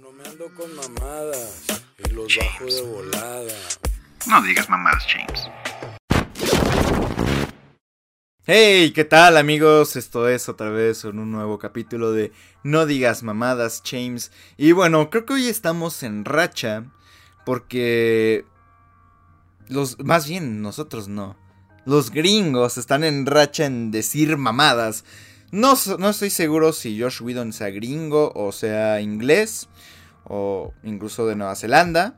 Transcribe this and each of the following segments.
no me ando con mamadas y los bajo de volada. No digas mamadas, James. Hey, ¿qué tal amigos? Esto es otra vez en un nuevo capítulo de No digas mamadas, James. Y bueno, creo que hoy estamos en racha porque los más bien nosotros no. Los gringos están en racha en decir mamadas. No, no estoy seguro si Josh Whedon sea gringo o sea inglés o incluso de Nueva Zelanda.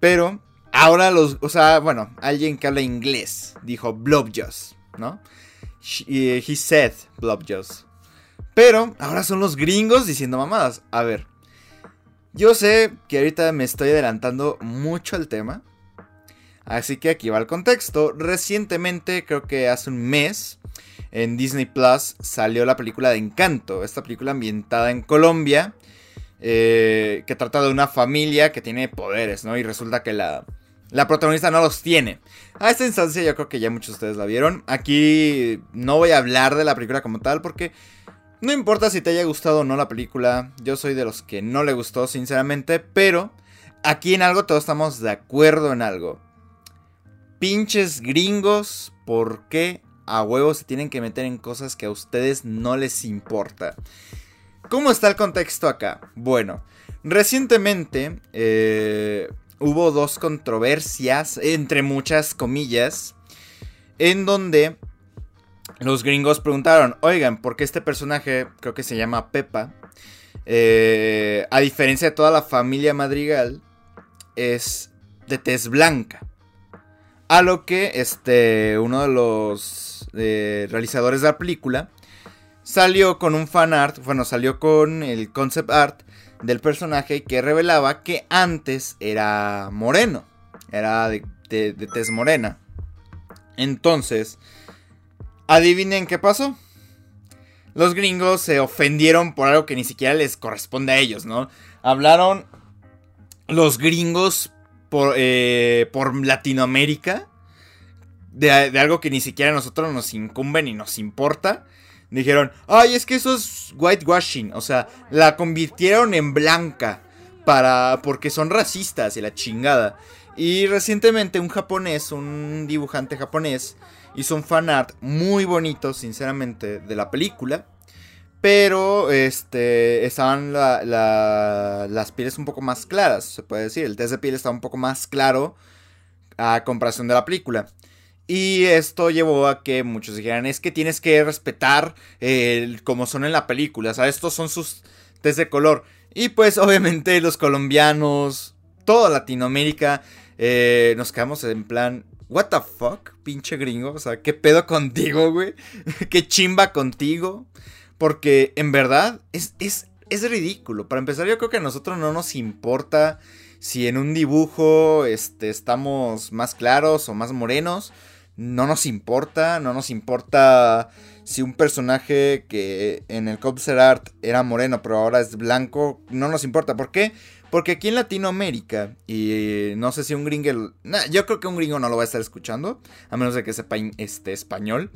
Pero ahora los, o sea, bueno, alguien que habla inglés dijo Blobjoss, ¿no? He said Blobjoss. Pero ahora son los gringos diciendo mamadas. A ver, yo sé que ahorita me estoy adelantando mucho al tema. Así que aquí va el contexto. Recientemente, creo que hace un mes, en Disney Plus salió la película de Encanto. Esta película ambientada en Colombia. Eh, que trata de una familia que tiene poderes, ¿no? Y resulta que la, la protagonista no los tiene. A esta instancia yo creo que ya muchos de ustedes la vieron. Aquí no voy a hablar de la película como tal porque no importa si te haya gustado o no la película. Yo soy de los que no le gustó sinceramente. Pero aquí en algo todos estamos de acuerdo en algo. Pinches gringos, ¿por qué a huevos se tienen que meter en cosas que a ustedes no les importa? ¿Cómo está el contexto acá? Bueno, recientemente eh, hubo dos controversias, entre muchas comillas, en donde los gringos preguntaron, oigan, ¿por qué este personaje, creo que se llama Pepa, eh, a diferencia de toda la familia Madrigal, es de tez blanca? A lo que este, uno de los realizadores de la película salió con un fan art, bueno, salió con el concept art del personaje que revelaba que antes era moreno, era de, de, de tez morena. Entonces, adivinen qué pasó. Los gringos se ofendieron por algo que ni siquiera les corresponde a ellos, ¿no? Hablaron los gringos por, eh, por Latinoamérica. De, algo que ni siquiera a nosotros nos incumbe ni nos importa. Dijeron, ay, es que eso es whitewashing. O sea, la convirtieron en blanca. Para. porque son racistas y la chingada. Y recientemente un japonés, un dibujante japonés, hizo un fanart muy bonito, sinceramente, de la película. Pero este, estaban la, las pieles un poco más claras, se puede decir. El test de piel estaba un poco más claro a comparación de la película. Y esto llevó a que muchos dijeran, es que tienes que respetar como son en la película. O sea, estos son sus test de color. Y pues obviamente los colombianos, toda Latinoamérica, eh, nos quedamos en plan, what the fuck, pinche gringo. O sea, ¿qué pedo contigo, güey? ¿Qué chimba contigo? Porque en verdad es, es, es ridículo. Para empezar, yo creo que a nosotros no nos importa si en un dibujo este, estamos más claros o más morenos. No nos importa, no nos importa si un personaje que en el concept art era moreno pero ahora es blanco, no nos importa. ¿Por qué? Porque aquí en Latinoamérica, y no sé si un gringo, yo creo que un gringo no lo va a estar escuchando, a menos de que sepa este, español,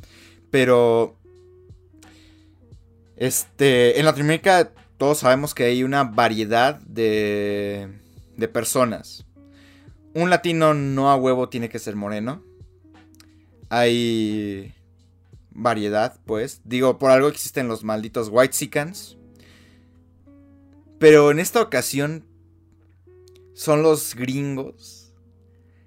pero este, en Latinoamérica todos sabemos que hay una variedad de, de personas. Un latino no a huevo tiene que ser moreno. Hay variedad, pues. Digo, por algo existen los malditos white sicans. Pero en esta ocasión son los gringos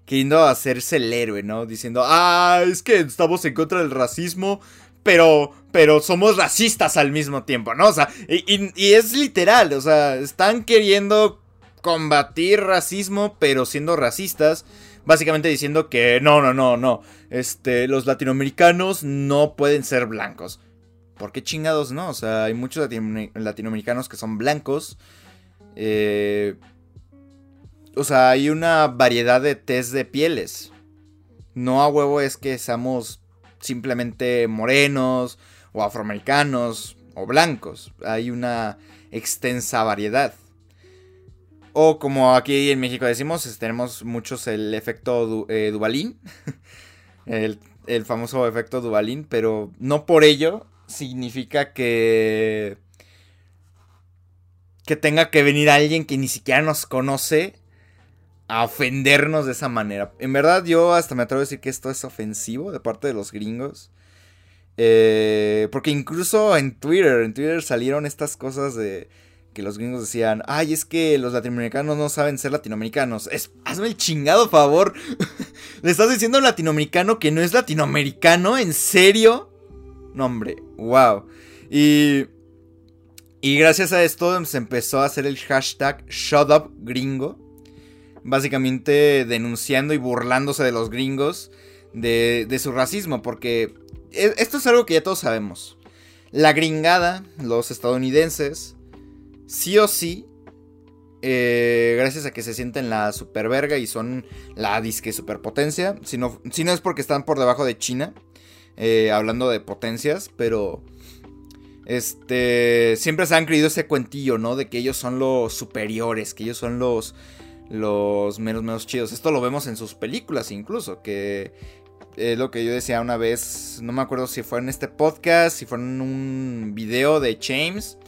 queriendo hacerse el héroe, ¿no? Diciendo, ah, es que estamos en contra del racismo, pero, pero somos racistas al mismo tiempo, ¿no? O sea, y es literal, o sea, están queriendo combatir racismo, pero siendo racistas. Básicamente diciendo que no, no, no, no. Este, los latinoamericanos no pueden ser blancos. ¿Por qué chingados no? O sea, hay muchos latino latinoamericanos que son blancos. Eh, o sea, hay una variedad de test de pieles. No a huevo es que seamos simplemente morenos o afroamericanos o blancos. Hay una extensa variedad. O como aquí en México decimos, tenemos muchos el efecto du eh, el, el, famoso efecto Duvalín. Pero no por ello significa que... que tenga que venir alguien que ni siquiera nos conoce a ofendernos de esa manera. En verdad, yo hasta me atrevo a decir que esto es ofensivo de parte de los gringos. Eh, porque incluso en Twitter, en Twitter salieron estas cosas de que los gringos decían, ay, es que los latinoamericanos no saben ser latinoamericanos. Hazme el chingado favor. ¿Le estás diciendo a un latinoamericano que no es latinoamericano? ¿En serio? No, hombre, wow. Y, y gracias a esto se empezó a hacer el hashtag ShutUpGringo. Básicamente denunciando y burlándose de los gringos de, de su racismo. Porque e, esto es algo que ya todos sabemos. La gringada, los estadounidenses, sí o sí, eh, gracias a que se sienten la superverga y son la disque superpotencia, si no, si no es porque están por debajo de China, eh, hablando de potencias, pero este siempre se han creído ese cuentillo, ¿no? De que ellos son los superiores, que ellos son los los menos menos chidos. Esto lo vemos en sus películas incluso, que es lo que yo decía una vez, no me acuerdo si fue en este podcast, si fue en un video de James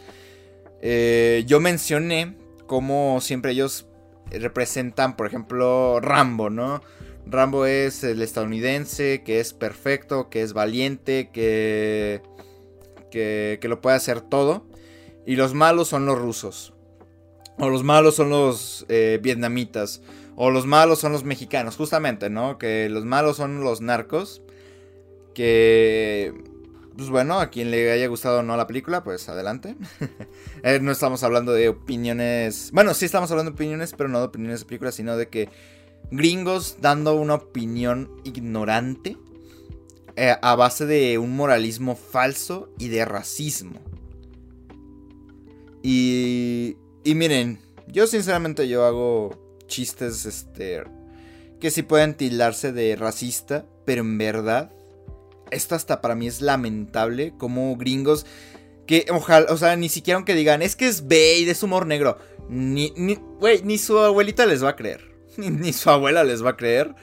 eh, yo mencioné cómo siempre ellos representan, por ejemplo, Rambo, ¿no? Rambo es el estadounidense que es perfecto, que es valiente, que, que, lo puede hacer todo. Y los malos son los rusos. O los malos son los eh, vietnamitas. O los malos son los mexicanos, justamente, ¿no? Que los malos son los narcos. Que pues bueno, a quien le haya gustado o no la película, pues adelante. Eh, no estamos hablando de opiniones. Bueno, sí estamos hablando de opiniones, pero no de opiniones de películas, sino de que gringos dando una opinión ignorante eh, a base de un moralismo falso y de racismo. Y, y miren, yo sinceramente yo hago chistes este que sí pueden tildarse de racista, pero en verdad esto hasta para mí es lamentable como gringos que ojalá, o sea, ni siquiera aunque digan, es que es Bait, es humor negro, ni, ni, ni su abuelita les va a creer, ni, su abuela les va a creer,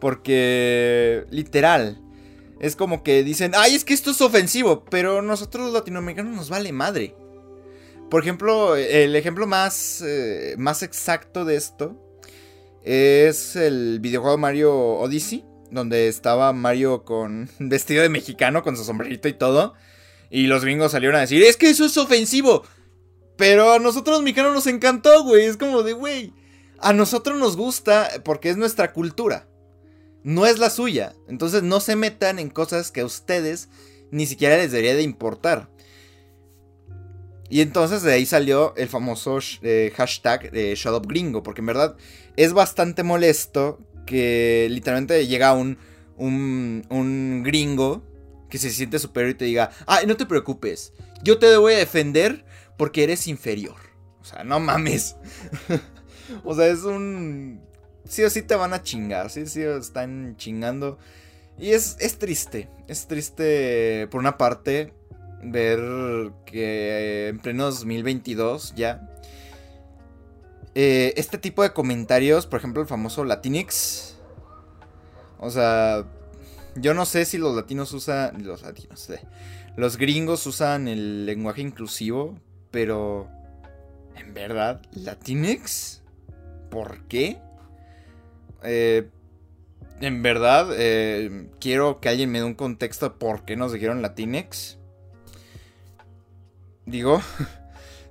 porque literal, es como que dicen, ay, es que esto es ofensivo, pero nosotros los latinoamericanos nos vale madre. Por ejemplo, el ejemplo más, eh, más exacto de esto es el videojuego Mario Odyssey donde estaba Mario con vestido de mexicano, con su sombrerito y todo. Y los gringos salieron a decir, es que eso es ofensivo. Pero a nosotros los mexicanos nos encantó, güey. Es como de, güey, a nosotros nos gusta porque es nuestra cultura. No es la suya. Entonces no se metan en cosas que a ustedes ni siquiera les debería de importar. Y entonces de ahí salió el famoso eh, hashtag de Shut Gringo. Porque en verdad es bastante molesto que literalmente llega un, un, gringo que se siente superior y te diga, ay, no te preocupes, yo te voy a defender porque eres inferior. O sea, no mames. o sea, es un... Sí o sí te van a chingar, sí, sí, están chingando. Y es, es triste, es triste por una parte ver que en pleno 2022 ya eh, este tipo de comentarios, por ejemplo, el famoso Latinx. O sea, yo no sé si los latinos usan. Los latinos, eh, Los gringos usan el lenguaje inclusivo, pero. ¿En verdad? ¿Latinx? ¿Por qué? Eh, en verdad, quiero que alguien me dé un contexto por qué nos dijeron Latinx. Digo.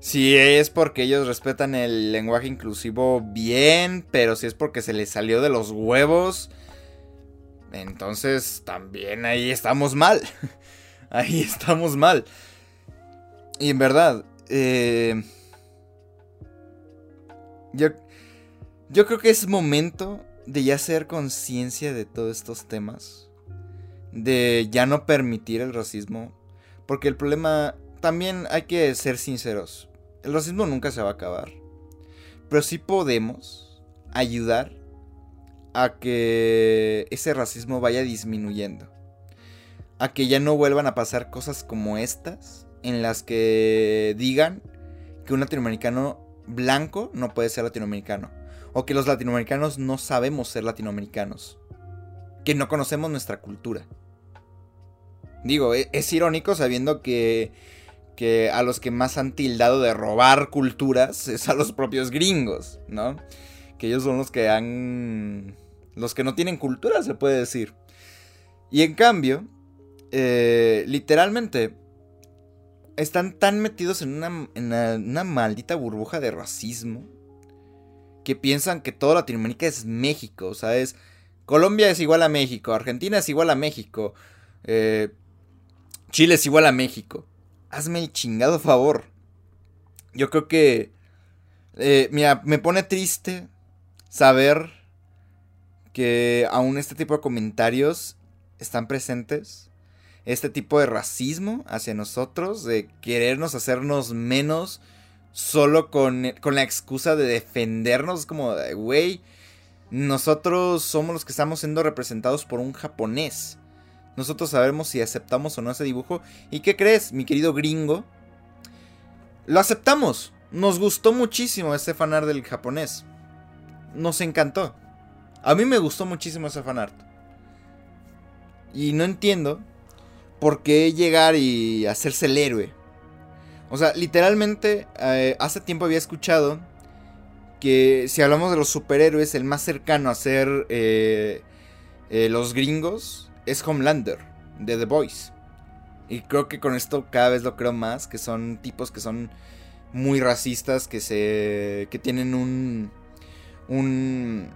Si es porque ellos respetan el lenguaje inclusivo bien, pero si es porque se les salió de los huevos, entonces también ahí estamos mal. ahí estamos mal. Y en verdad, eh, yo, yo creo que es momento de ya hacer conciencia de todos estos temas. De ya no permitir el racismo. Porque el problema, también hay que ser sinceros el racismo nunca se va a acabar. Pero sí podemos ayudar a que ese racismo vaya disminuyendo. A que ya no vuelvan a pasar cosas como estas, en las que digan que un latinoamericano blanco no puede ser latinoamericano. O que los latinoamericanos no sabemos ser latinoamericanos. Que no conocemos nuestra cultura. Digo, e-, es, irónico sabiendo que que a los que más han tildado de robar culturas es a los propios gringos, ¿no? Que ellos son los que han... los que no tienen cultura, se puede decir. Y en cambio, eh, literalmente, están tan metidos en una, maldita burbuja de racismo que piensan que toda Latinoamérica es México, ¿sabes? Colombia es igual a México, Argentina es igual a México, eh, Chile es igual a México. Hazme el chingado favor. Yo creo que... Eh, mira, me pone triste saber que aún este tipo de comentarios están presentes. Este tipo de racismo hacia nosotros, de querernos hacernos menos solo con, con la excusa de defendernos, como, güey, nosotros somos los que estamos siendo representados por un japonés. Nosotros sabemos si aceptamos o no ese dibujo. ¿Y qué crees, mi querido gringo? Lo aceptamos. Nos gustó muchísimo ese fanart del japonés. Nos encantó. A mí me gustó muchísimo ese fanart. Y no entiendo por qué llegar y hacerse el héroe. O sea, literalmente, eh, hace tiempo había escuchado que si hablamos de los superhéroes, el más cercano a ser eh, eh, los gringos es Homelander, de The Boys. Y creo que con esto cada vez lo creo más, que son tipos que son muy racistas, que se. que tienen un. un.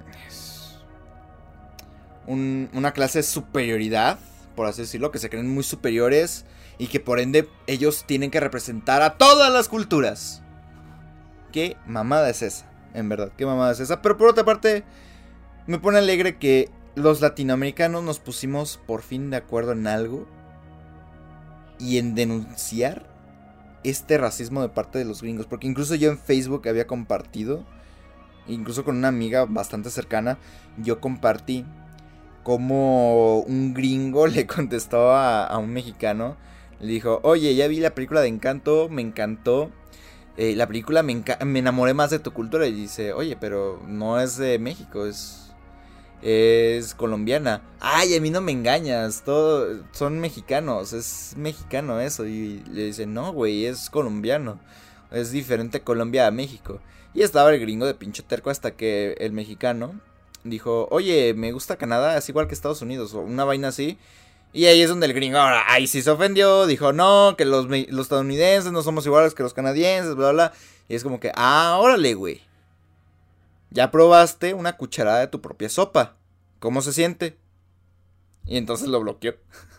una clase de superioridad, por así decirlo, que se creen muy superiores y que por ende ellos tienen que representar a todas las culturas. ¿Qué mamada es esa? En verdad, qué mamada es esa. Pero por otra parte, me pone alegre que los latinoamericanos nos pusimos por fin de acuerdo en algo y en denunciar este racismo de parte de los gringos. Porque incluso yo en Facebook había compartido, incluso con una amiga bastante cercana, yo compartí como un gringo le contestó a, un mexicano. Le dijo, oye, ya vi la película de Encanto, me encantó. Eh, la película me, me enamoré más de tu cultura. Y dice, oye, pero no es de México, es es colombiana. Ay, a mí no me engañas, todos son mexicanos, es mexicano eso. Y le dice, no, güey, es colombiano. Es diferente Colombia a México. Y estaba el gringo de pinche terco hasta que el mexicano dijo, oye, me gusta Canadá, es igual que Estados Unidos, o una vaina así. Y ahí es donde el gringo ahora, ahí sí se ofendió, dijo, no, que los, los estadounidenses no somos iguales que los canadienses, bla, bla. Y es como que, ah, órale, güey. Ya probaste una cucharada de tu propia sopa. ¿Cómo se siente? Y entonces lo bloqueó.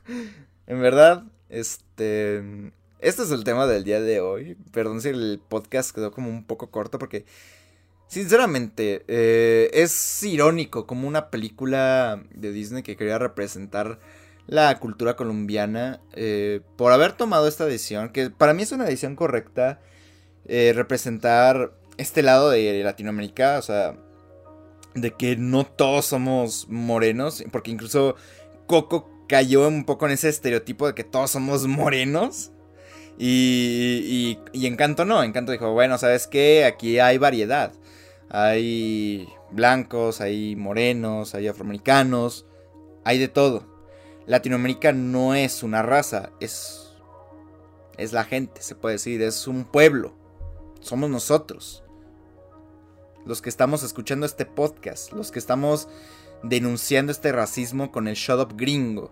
en verdad, este... Este es el tema del día de hoy. Perdón si el podcast quedó como un poco corto porque... Sinceramente, eh, es irónico como una película de Disney que quería representar la cultura colombiana eh, por haber tomado esta decisión, que para mí es una decisión correcta, eh, representar este lado de Latinoamérica, o sea, de que no todos somos morenos, porque incluso Coco cayó un poco en ese estereotipo de que todos somos morenos. Y, y, Encanto no, Encanto dijo, bueno, ¿sabes qué? Aquí hay variedad. Hay blancos, hay morenos, hay afroamericanos, hay de todo. Latinoamérica no es una raza, es, es la gente, se puede decir, es un pueblo. Somos nosotros los que estamos escuchando este podcast, los que estamos denunciando este racismo con el shut up gringo.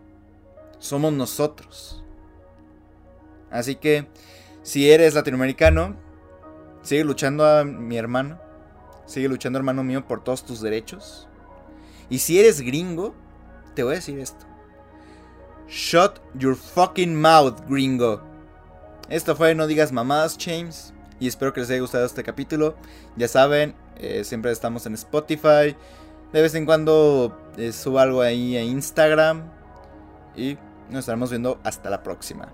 Somos nosotros. Así que, si eres latinoamericano, sigue luchando a mi hermano. Sigue luchando, hermano mío, por todos tus derechos. Y si eres gringo, te voy a decir esto. Shut your fucking mouth, gringo. Esto fue No Digas Mamadas, James. Y espero que les haya gustado este capítulo. Ya saben, eh, siempre estamos en Spotify. De vez en cuando eh, subo algo ahí a Instagram. Y nos estaremos viendo hasta la próxima.